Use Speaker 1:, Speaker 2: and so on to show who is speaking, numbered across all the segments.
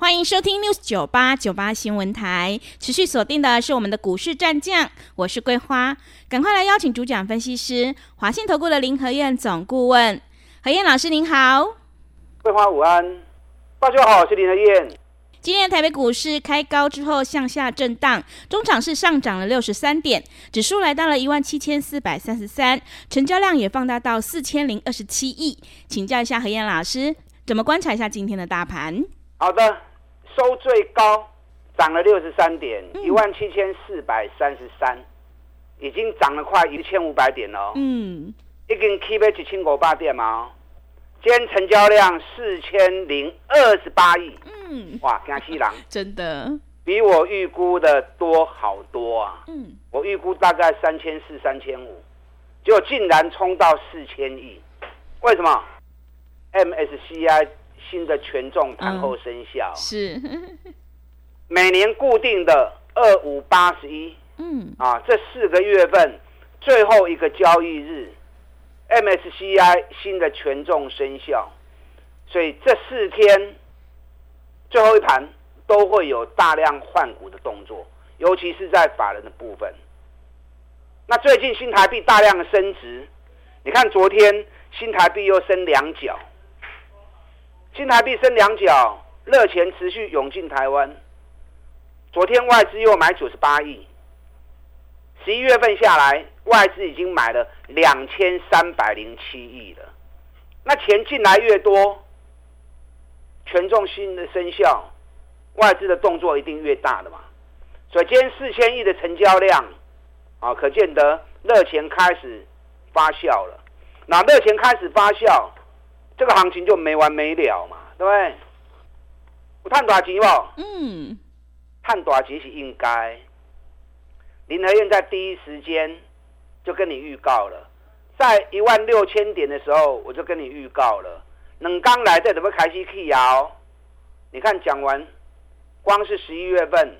Speaker 1: 欢迎收听 News 九八九八新闻台，持续锁定的是我们的股市战将，我是桂花，赶快来邀请主讲分析师华信投顾的林和燕总顾问，何燕老师您好，
Speaker 2: 桂花午安，大家好，我是林和燕。
Speaker 1: 今天台北股市开高之后向下震荡，中场是上涨了六十三点，指数来到了一万七千四百三十三，成交量也放大到四千零二十七亿，请教一下何燕老师，怎么观察一下今天的大盘？
Speaker 2: 好的。收最高涨了六十三点，一万七千四百三十三，已经涨了快一千五百点了。嗯，已经 keep 在一千五百点嘛。今天成交量四千零二十八亿。嗯，哇，江西郎，
Speaker 1: 真的
Speaker 2: 比我预估的多好多啊。嗯，我预估大概三千四、三千五，结果竟然冲到四千亿，为什么？MSCI。新的权重盘后生效、嗯、
Speaker 1: 是
Speaker 2: 每年固定的二五八十一，嗯啊，这四个月份最后一个交易日，MSCI 新的权重生效，所以这四天最后一盘都会有大量换股的动作，尤其是在法人的部分。那最近新台币大量的升值，你看昨天新台币又升两角。新台币升两角，热钱持续涌进台湾。昨天外资又买九十八亿，十一月份下来，外资已经买了两千三百零七亿了。那钱进来越多，权重新的生效，外资的动作一定越大的嘛。所以今天四千亿的成交量，啊，可见得热钱开始发酵了。那热钱开始发酵。这个行情就没完没了嘛，对不对？我探大钱不？嗯，探大钱是应该。林和燕在第一时间就跟你预告了，在一万六千点的时候，我就跟你预告了。冷刚来这怎么开始去摇？你看讲完，光是十一月份，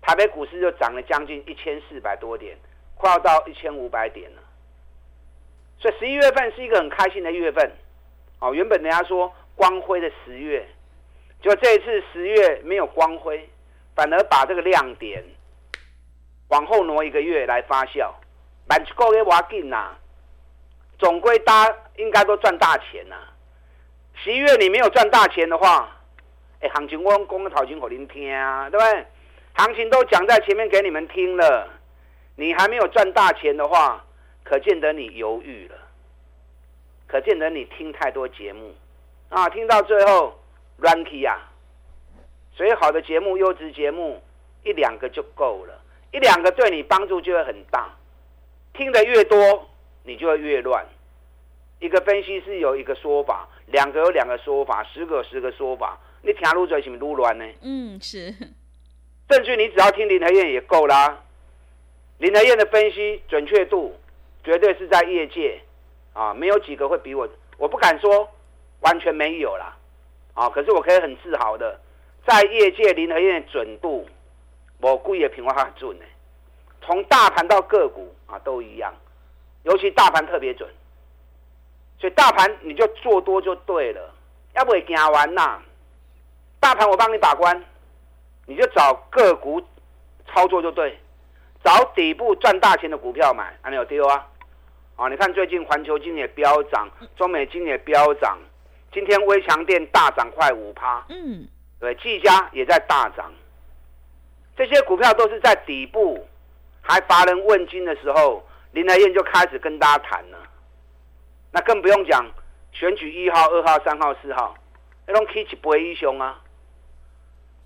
Speaker 2: 台北股市就涨了将近一千四百多点，快要到一千五百点了。所以十一月份是一个很开心的月份。哦，原本人家说光辉的十月，就这一次十月没有光辉，反而把这个亮点往后挪一个月来发酵。满个月挖进呐，总归大家应该都赚大钱呐、啊。十一月你没有赚大钱的话，哎，行情我讲的头前给您听啊，对不对？行情都讲在前面给你们听了，你还没有赚大钱的话，可见得你犹豫了。可见得你听太多节目啊，听到最后乱起啊。所以好的节目、优质节目一两个就够了，一两个对你帮助就会很大。听得越多，你就会越乱。一个分析师有一个说法，两个有两个说法，十个有十个说法，你听入嘴是不是撸乱呢？
Speaker 1: 嗯，是。
Speaker 2: 证据你只要听林和燕也够啦。林和燕的分析准确度绝对是在业界。啊，没有几个会比我，我不敢说完全没有啦，啊，可是我可以很自豪的，在业界林和彦的准度，我故意的评话很准呢。从大盘到个股啊都一样，尤其大盘特别准，所以大盘你就做多就对了，要不会惊完呐。大盘我帮你把关，你就找个股操作就对，找底部赚大钱的股票买，还没有丢啊？啊，你看最近环球金也飙涨，中美金也飙涨，今天微强电大涨快五趴，嗯，对，技嘉也在大涨，这些股票都是在底部还乏人问津的时候，林来燕就开始跟大家谈了，那更不用讲选举一号、二号、三号、四号，那种 K 起不会英雄啊，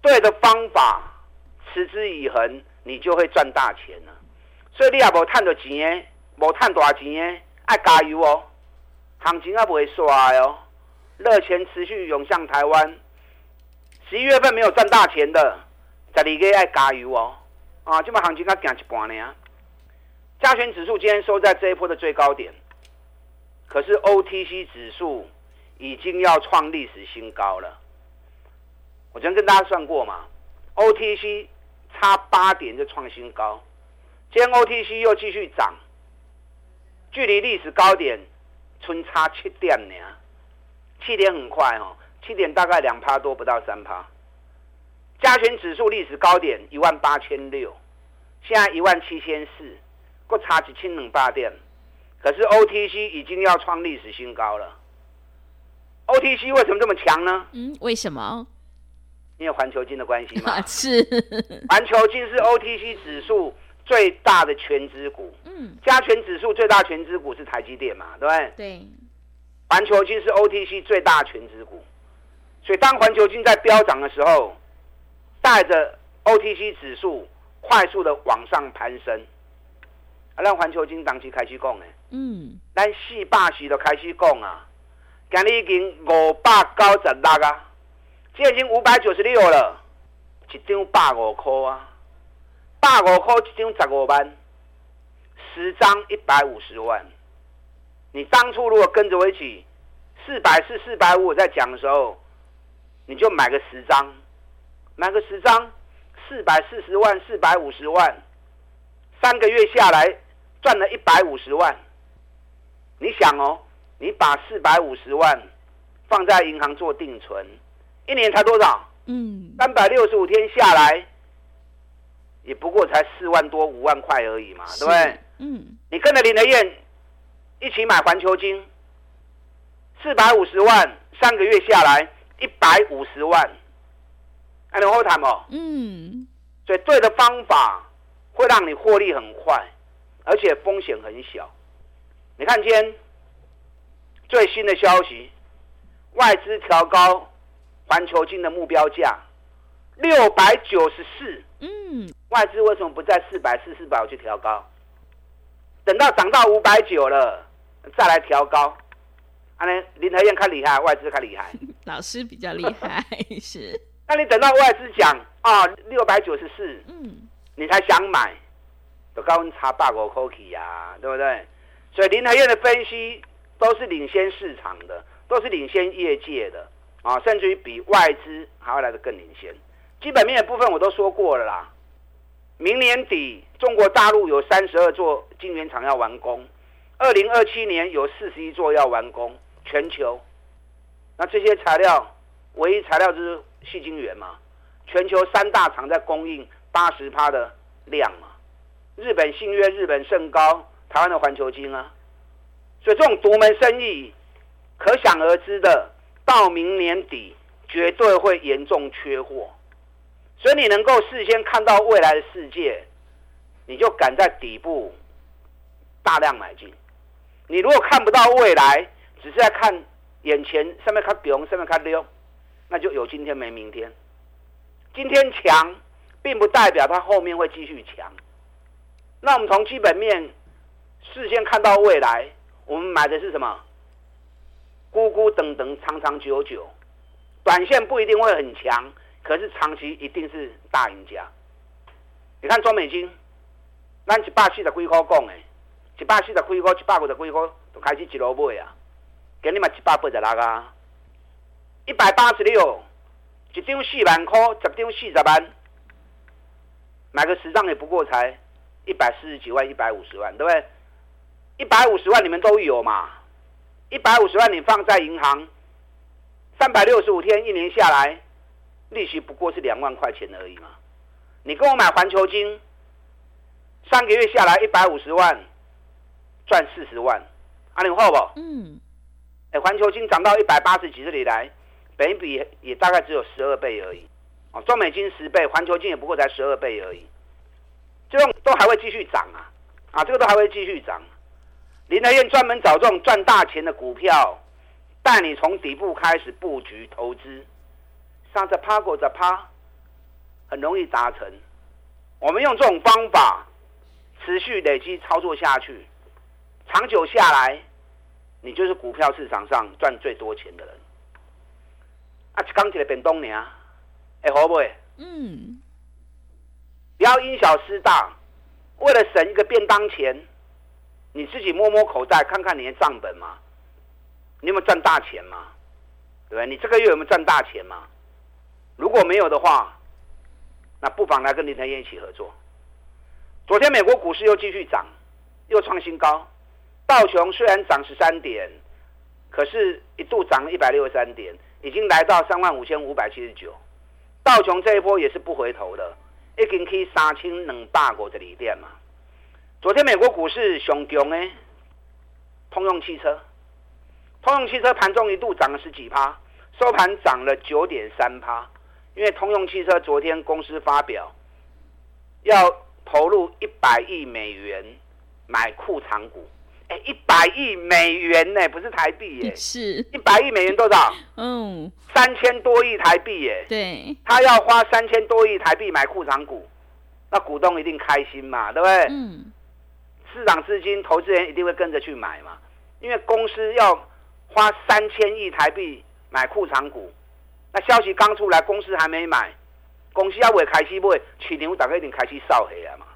Speaker 2: 对的方法持之以恒，你就会赚大钱了，所以你也无赚到钱无赚大钱的，爱加油哦！行情也不会衰哦，热钱持续涌向台湾。十一月份没有赚大钱的，十二个爱加油哦！啊，这么行情才行一半呢。加权指数今天收在这一波的最高点，可是 OTC 指数已经要创历史新高了。我昨天跟大家算过嘛，OTC 差八点就创新高，今天 OTC 又继续涨，距离历史高点春差七点呢，七点很快哦，七点大概两趴多不到三趴。加权指数历史高点一万八千六，现在一万七千四，过差几千两百点，可是 OTC 已经要创历史新高了。OTC 为什么这么强呢？
Speaker 1: 嗯，为什么？
Speaker 2: 因为环球金的关系嘛。
Speaker 1: 是。
Speaker 2: 环球金是 OTC 指数最大的权值股。嗯。加权指数最大权值股是台积电嘛？对不对？
Speaker 1: 对。
Speaker 2: 环球金是 OTC 最大权值股，所以当环球金在飙涨的时候。带着 OTC 指数快速的往上攀升，啊，让环球金当期开始讲哎，嗯，咱四百时就开始讲啊，今日已经五百九十六啊，今已经五百九十六了，一张百五块啊，百五块一张十五万，十张一百五十万。你当初如果跟着我一起四百四、四百五，我在讲的时候，你就买个十张。买个十张，四百四十万，四百五十万，三个月下来赚了一百五十万。你想哦，你把四百五十万放在银行做定存，一年才多少？嗯，三百六十五天下来，也不过才四万多五万块而已嘛，对不对？嗯，你跟着林德燕一起买环球金，四百五十万，三个月下来一百五十万。还能后谈哦，嗯，所以对的方法会让你获利很快，而且风险很小。你看今天最新的消息，外资调高环球金的目标价六百九十四。嗯，外资为什么不在四百四、四百五去调高？等到涨到五百九了再来调高？啊，呢林和燕看厉害，外资看厉害，
Speaker 1: 老师比较厉害 是。
Speaker 2: 那你等到外资讲啊六百九十四，嗯，你才想买，都高温差八个 cookie 呀，对不对？所以林和燕的分析都是领先市场的，都是领先业界的啊，甚至于比外资还要来的更领先。基本面的部分我都说过了啦，明年底中国大陆有三十二座晶圆厂要完工，二零二七年有四十一座要完工，全球。那这些材料，唯一材料就是。矽晶圆嘛，全球三大厂在供应八十趴的量嘛，日本信越、日本盛高、台湾的环球晶啊，所以这种独门生意，可想而知的，到明年底绝对会严重缺货，所以你能够事先看到未来的世界，你就敢在底部大量买进。你如果看不到未来，只是在看眼前上面看牛，上面看溜。那就有今天没明天。今天强，并不代表它后面会继续强。那我们从基本面事先看到未来，我们买的是什么？孤孤等等，长长久久。短线不一定会很强，可是长期一定是大赢家。你看中美金，咱一百四十几块讲的，一百四十几块，一百五十几块都开始一路买啊，给你们一百八十六啊。一百八十六，一张四万块，十张四十万，买个十张也不过才一百四十几万，一百五十万，对不对？一百五十万你们都有嘛？一百五十万你放在银行，三百六十五天一年下来，利息不过是两万块钱而已嘛。你跟我买环球金，三个月下来一百五十万，赚四十万，啊，你好不？嗯。哎，环球金涨到一百八十几这里来。本比也大概只有十二倍而已，哦，中美金十倍，环球金也不过才十二倍而已，这种都还会继续涨啊，啊，这个都还会继续涨。林德燕专门找这种赚大钱的股票，带你从底部开始布局投资，上着趴过着趴，很容易达成。我们用这种方法持续累积操作下去，长久下来，你就是股票市场上赚最多钱的人。啊，一刚起来变东年，哎，好不会？嗯，不要因小失大，为了省一个便当钱，你自己摸摸口袋，看看你的账本嘛，你有没有赚大钱嘛？对不对？你这个月有没有赚大钱嘛？如果没有的话，那不妨来跟林和彦一起合作。昨天美国股市又继续涨，又创新高。道琼虽然涨十三点，可是一度涨了一百六十三点，已经来到三万五千五百七十九。道琼这一波也是不回头的，已经可以三千两百五十二点嘛。昨天美国股市上强呢，通用汽车，通用汽车盘中一度涨了十几趴，收盘涨了九点三趴，因为通用汽车昨天公司发表要。投入一百亿美元买库藏股，哎，一百亿美元呢，不是台币耶，
Speaker 1: 是
Speaker 2: 一百亿美元多少？
Speaker 1: 嗯，
Speaker 2: 三千多亿台币耶。
Speaker 1: 对，
Speaker 2: 他要花三千多亿台币买库藏股，那股东一定开心嘛，对不对？
Speaker 1: 嗯，
Speaker 2: 市场资金、投资人一定会跟着去买嘛，因为公司要花三千亿台币买库藏股，那消息刚出来，公司还没买。公司要未开始买，市场大概一定开始扫起来嘛。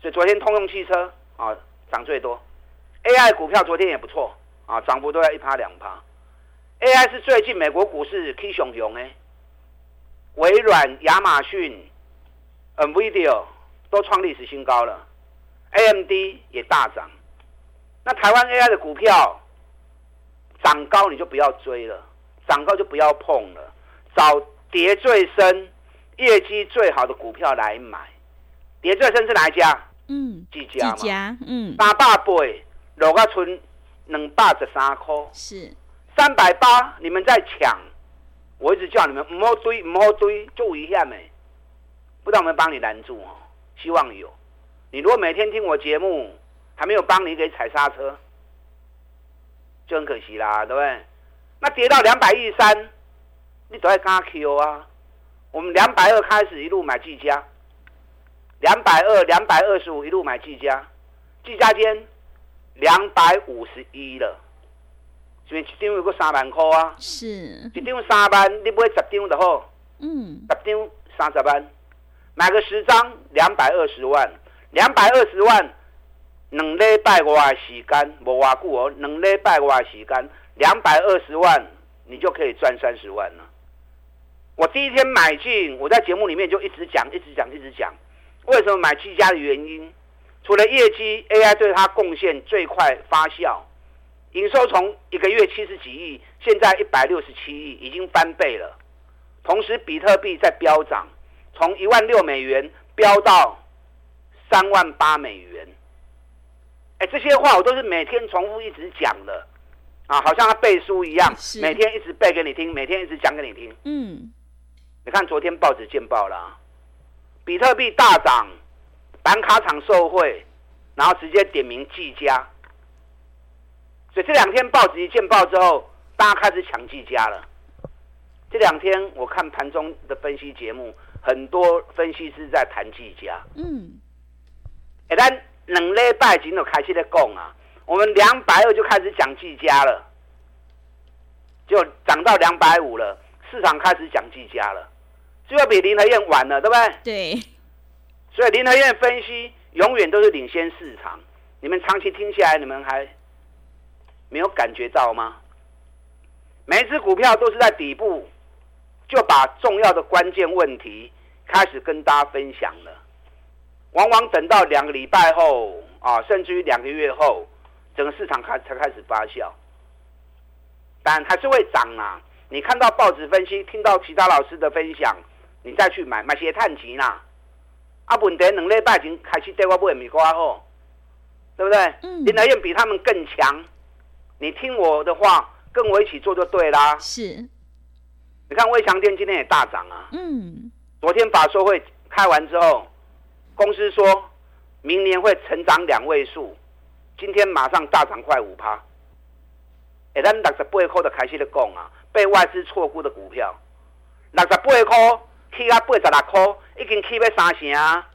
Speaker 2: 所以昨天通用汽车啊涨最多，AI 股票昨天也不错啊，涨幅都在一趴两趴。AI 是最近美国股市 K 熊熊诶，微软、亚马逊、NVIDIA 都创历史新高了，AMD 也大涨。那台湾 AI 的股票涨高你就不要追了，涨高就不要碰了，找跌最深。业绩最好的股票来买，跌最深是哪一家？
Speaker 1: 嗯，
Speaker 2: 几家嘛。
Speaker 1: 技嘉，嗯，
Speaker 2: 三百八落个村两百十三块，
Speaker 1: 是
Speaker 2: 三百八，你们在抢，我一直叫你们唔好追，唔好追，就危险没？不知道我们帮你拦住哦，希望有。你如果每天听我节目，还没有帮你给踩刹车，就很可惜啦，对不对？那跌到两百一十三，你都要加 Q 啊。我们两百二开始一路买技嘉，两百二、两百二十五一路买技嘉，技嘉间两百五十一了，所以一张有个三万块啊，
Speaker 1: 是，
Speaker 2: 一张三万，你买十张就好，
Speaker 1: 嗯，
Speaker 2: 十张三十万，买个十张两百二十万，两百二十万，两礼拜外的时间，无偌久哦，两礼拜外的时间，两百二十万，你就可以赚三十万了。我第一天买进，我在节目里面就一直讲，一直讲，一直讲，为什么买技嘉的原因，除了业绩，AI 对它贡献最快发酵，营收从一个月七十几亿，现在一百六十七亿，已经翻倍了。同时，比特币在飙涨，从一万六美元飙到三万八美元。哎，这些话我都是每天重复一直讲的，啊，好像他背书一样，每天一直背给你听，每天一直讲给你听。
Speaker 1: 嗯。
Speaker 2: 你看昨天报纸见报了，比特币大涨，板卡厂受贿，然后直接点名技嘉，所以这两天报纸一见报之后，大家开始抢技嘉了。这两天我看盘中的分析节目，很多分析师在谈技嘉。
Speaker 1: 嗯，
Speaker 2: 哎，咱两礼拜前就开始在讲啊，我们两百二就开始讲技嘉了，就涨到两百五了，市场开始讲技嘉了。就要比林和燕晚了，对不对？
Speaker 1: 对。
Speaker 2: 所以林和燕分析永远都是领先市场。你们长期听下来，你们还没有感觉到吗？每一只股票都是在底部就把重要的关键问题开始跟大家分享了。往往等到两个礼拜后啊，甚至于两个月后，整个市场开才开始发酵。但还是会涨啊！你看到报纸分析，听到其他老师的分享。你再去买买些碳钱啦，啊，问题两礼拜前开始对我买米瓜好，对不对？嗯。林和彦比他们更强，你听我的话，跟我一起做就对啦。
Speaker 1: 是。
Speaker 2: 你看威强电今天也大涨啊。
Speaker 1: 嗯。
Speaker 2: 昨天法说会开完之后，公司说明年会成长两位数，今天马上大涨快五趴。哎，咱六十八块的开始的讲啊，被外资错估的股票，六十八块。起啊八十六块，已经起要三成啊！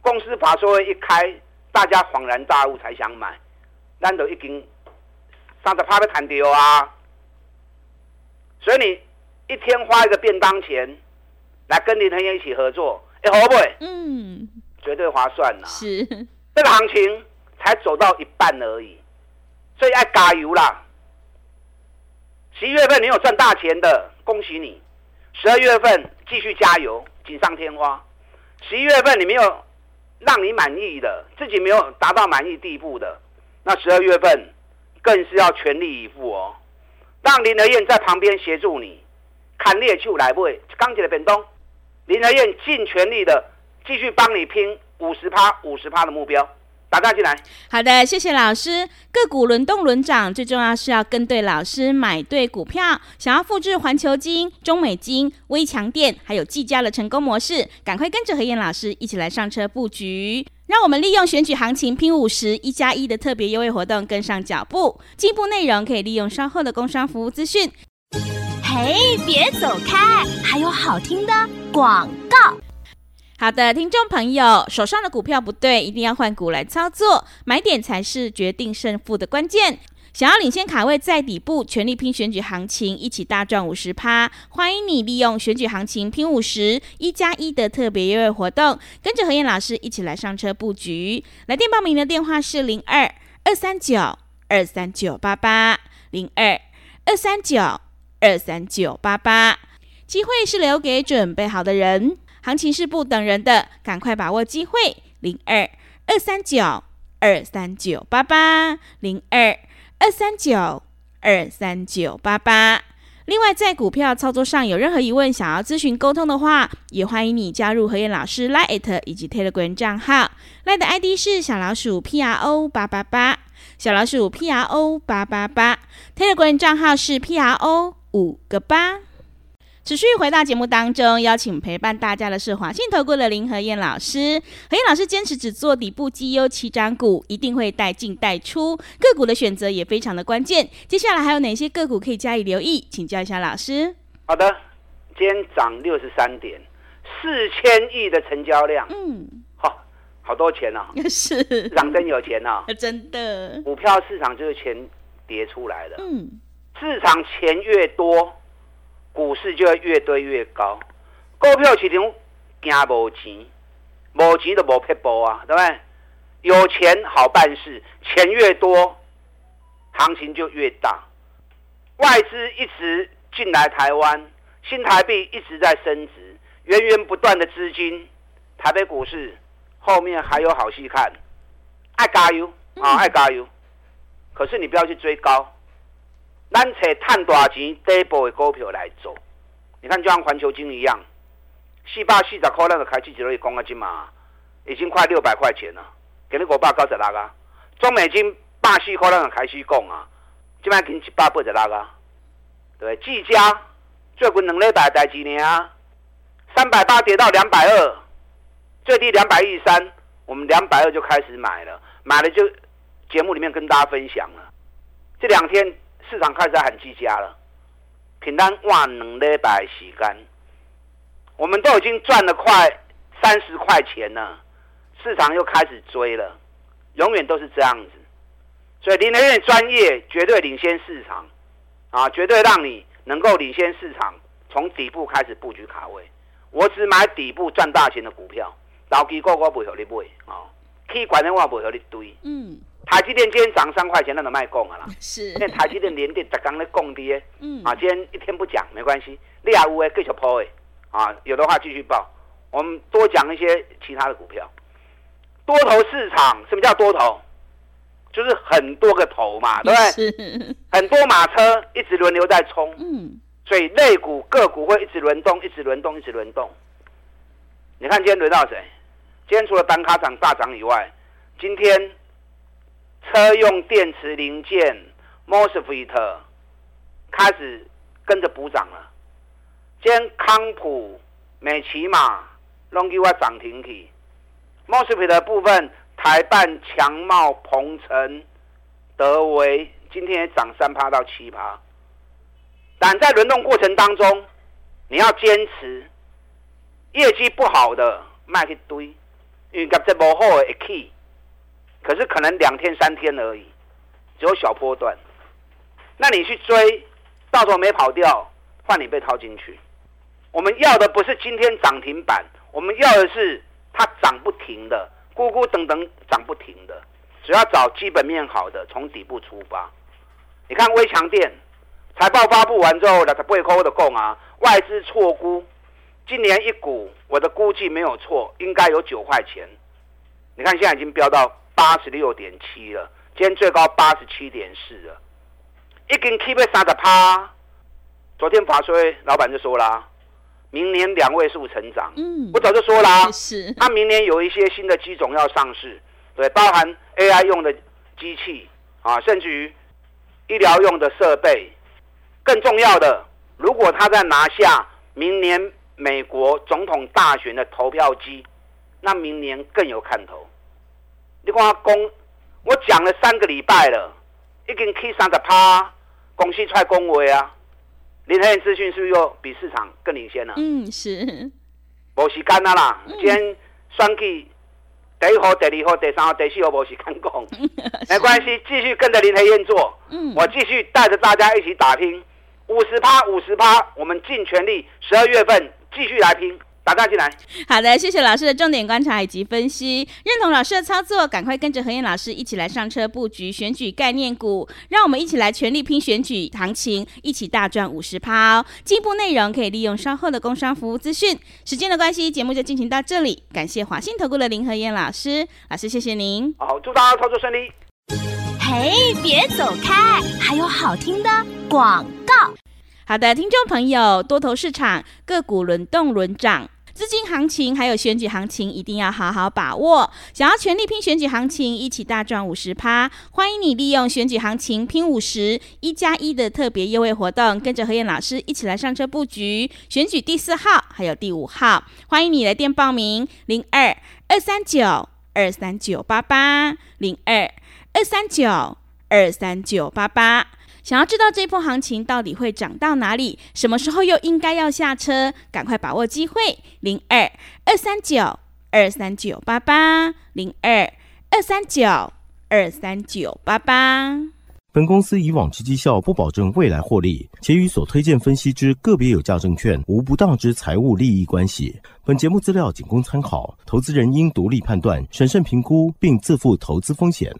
Speaker 2: 公司法说会一开，大家恍然大悟才想买，咱都已经三十趴要谈掉啊！所以你一天花一个便当钱来跟林和彦一起合作，哎，好不？
Speaker 1: 嗯，
Speaker 2: 绝对划算呐。
Speaker 1: 是，
Speaker 2: 这个行情才走到一半而已，所以要加油啦。十一月份你有赚大钱的，恭喜你；十二月份继续加油，锦上添花。十一月份你没有让你满意的，自己没有达到满意地步的，那十二月份更是要全力以赴哦。让林德彦在旁边协助你，砍猎去来不会钢铁的本动。林德彦尽全力的继续帮你拼五十趴、五十趴的目标。打大进来，
Speaker 1: 好的，谢谢老师。个股轮动轮涨，最重要是要跟对老师，买对股票。想要复制环球金、中美金、微强电还有技嘉的成功模式，赶快跟着何燕老师一起来上车布局。让我们利用选举行情拼五十一加一的特别优惠活动，跟上脚步。进一步内容可以利用稍后的工商服务资讯。
Speaker 3: 嘿，别走开，还有好听的广告。
Speaker 1: 好的，听众朋友，手上的股票不对，一定要换股来操作，买点才是决定胜负的关键。想要领先卡位在底部，全力拼选举行情，一起大赚五十趴。欢迎你利用选举行情拼五十一加一的特别优惠活动，跟着何燕老师一起来上车布局。来电报名的电话是零二二三九二三九八八零二二三九二三九八八，机会是留给准备好的人。行情是不等人的，赶快把握机会！零二二三九二三九八八，零二二三九二三九八八。另外，在股票操作上有任何疑问，想要咨询沟通的话，也欢迎你加入何燕老师 Line 以及 Telegram 账号。Line 的 ID 是小老鼠 P R O 八八八，小老鼠 P R O 八八八。Telegram 账号是 P R O 五个八。持续回到节目当中，邀请陪伴大家的是华信投顾的林和燕老师。和燕老师坚持只做底部绩优起涨股，一定会带进带出，个股的选择也非常的关键。接下来还有哪些个股可以加以留意？请教一下老师。
Speaker 2: 好的，今天涨六十三点，四千亿的成交量，嗯，好、哦，好多钱哦，
Speaker 1: 是，
Speaker 2: 涨真有钱哦，
Speaker 1: 真的，
Speaker 2: 股票市场就是钱叠出来的，嗯，市场钱越多。股市就会越堆越高，股票市场惊无钱，无钱就无撇步啊，对不对？有钱好办事，钱越多，行情就越大。外资一直进来台湾，新台币一直在升值，源源不断的资金，台北股市后面还有好戏看，爱加油啊，爱加油！可是你不要去追高。咱找赚大钱底部的股票来做，你看就像环球金一样，四百四十块那个开始就可以讲啊，金嘛，已经快六百块钱了，给你五百九十六个。中美金百四块那个开始讲啊，今晚给你一百八十六个，对，技嘉最近两礼拜代几年啊，三百八跌到两百二，最低两百一十三，我们两百二就开始买了，买了就节目里面跟大家分享了，这两天。市场开始在喊技嘉了，平单万能礼拜时间，我们都已经赚了快三十块钱了，市场又开始追了，永远都是这样子，所以林和彦专业绝对领先市场，啊，绝对让你能够领先市场，从底部开始布局卡位，我只买底部赚大钱的股票，老机构我不会和你买啊，可以管的话不会和你堆，嗯。台积电今天涨三块钱，那能卖供啊啦。是，因为台积电连电在刚在供跌。嗯。啊，今天一天不讲没关系。利亚乌诶，继续抛诶。啊，有的话继续报。我们多讲一些其他的股票。多头市场，什么叫多头？就是很多个头嘛，对不对？是。很多马车一直轮流在冲。嗯。所以类股个股会一直轮动，一直轮动，一直轮动。你看今天轮到谁？今天除了单卡涨大涨以外，今天。车用电池零件，MOSFET 开始跟着补涨了。今天康普、美琪玛拢给我涨停去。MOSFET 的部分，台半、强茂、鹏程、德维今天也涨三趴到七趴。但在轮动过程当中，你要坚持，业绩不好的卖一堆，因为业绩不好的会起。可是可能两天三天而已，只有小波段。那你去追，到时候没跑掉，换你被套进去。我们要的不是今天涨停板，我们要的是它涨不停的，咕咕等等涨不停的，只要找基本面好的，从底部出发。你看威强电财报发布完之后，它不会抠的供啊，外资错估，今年一股我的估计没有错，应该有九块钱。你看现在已经飙到八十六点七了，今天最高八十七点四了，已经 keep 在三十趴。昨天法说老板就说啦。明年两位数成长，嗯，我早就说啦，是，他明年有一些新的机种要上市，对，包含 AI 用的机器啊，甚至于医疗用的设备，更重要的，如果他在拿下明年美国总统大选的投票机，那明年更有看头。你看他公，我讲了三个礼拜了，已经去三十趴，公司出来恭维啊。林和彦资讯是不是又比市场更领先了？
Speaker 1: 嗯，是。
Speaker 2: 没时间了啦，嗯、今天选举第一号、第二号、第三号、第四号没时间讲，没关系，继续跟着林和彦做。嗯，我继续带着大家一起打拼，五十趴、五十趴，我们尽全力，十二月份继续来拼。打大进来，
Speaker 1: 好的，谢谢老师的重点观察以及分析，认同老师的操作，赶快跟着何燕老师一起来上车布局选举概念股，让我们一起来全力拼选举行情，一起大赚五十趴哦。进一步内容可以利用稍后的工商服务资讯。时间的关系，节目就进行到这里，感谢华信投顾的林何燕老师，老师谢谢您。
Speaker 2: 好，祝大家操作顺利。
Speaker 3: 嘿，别走开，还有好听的广告。
Speaker 1: 好的，听众朋友，多头市场个股轮动轮涨，资金行情还有选举行情一定要好好把握。想要全力拼选举行情，一起大赚五十趴，欢迎你利用选举行情拼五十一加一的特别优惠活动，跟着何燕老师一起来上车布局选举第四号还有第五号。欢迎你来电报名零二二三九二三九八八零二二三九二三九八八。想要知道这波行情到底会涨到哪里，什么时候又应该要下车？赶快把握机会，零二二三九二三九八八零二二三九二三九八八。
Speaker 4: 本公司以往之绩效不保证未来获利，且与所推荐分析之个别有价证券无不当之财务利益关系。本节目资料仅供参考，投资人应独立判断、审慎评估，并自负投资风险。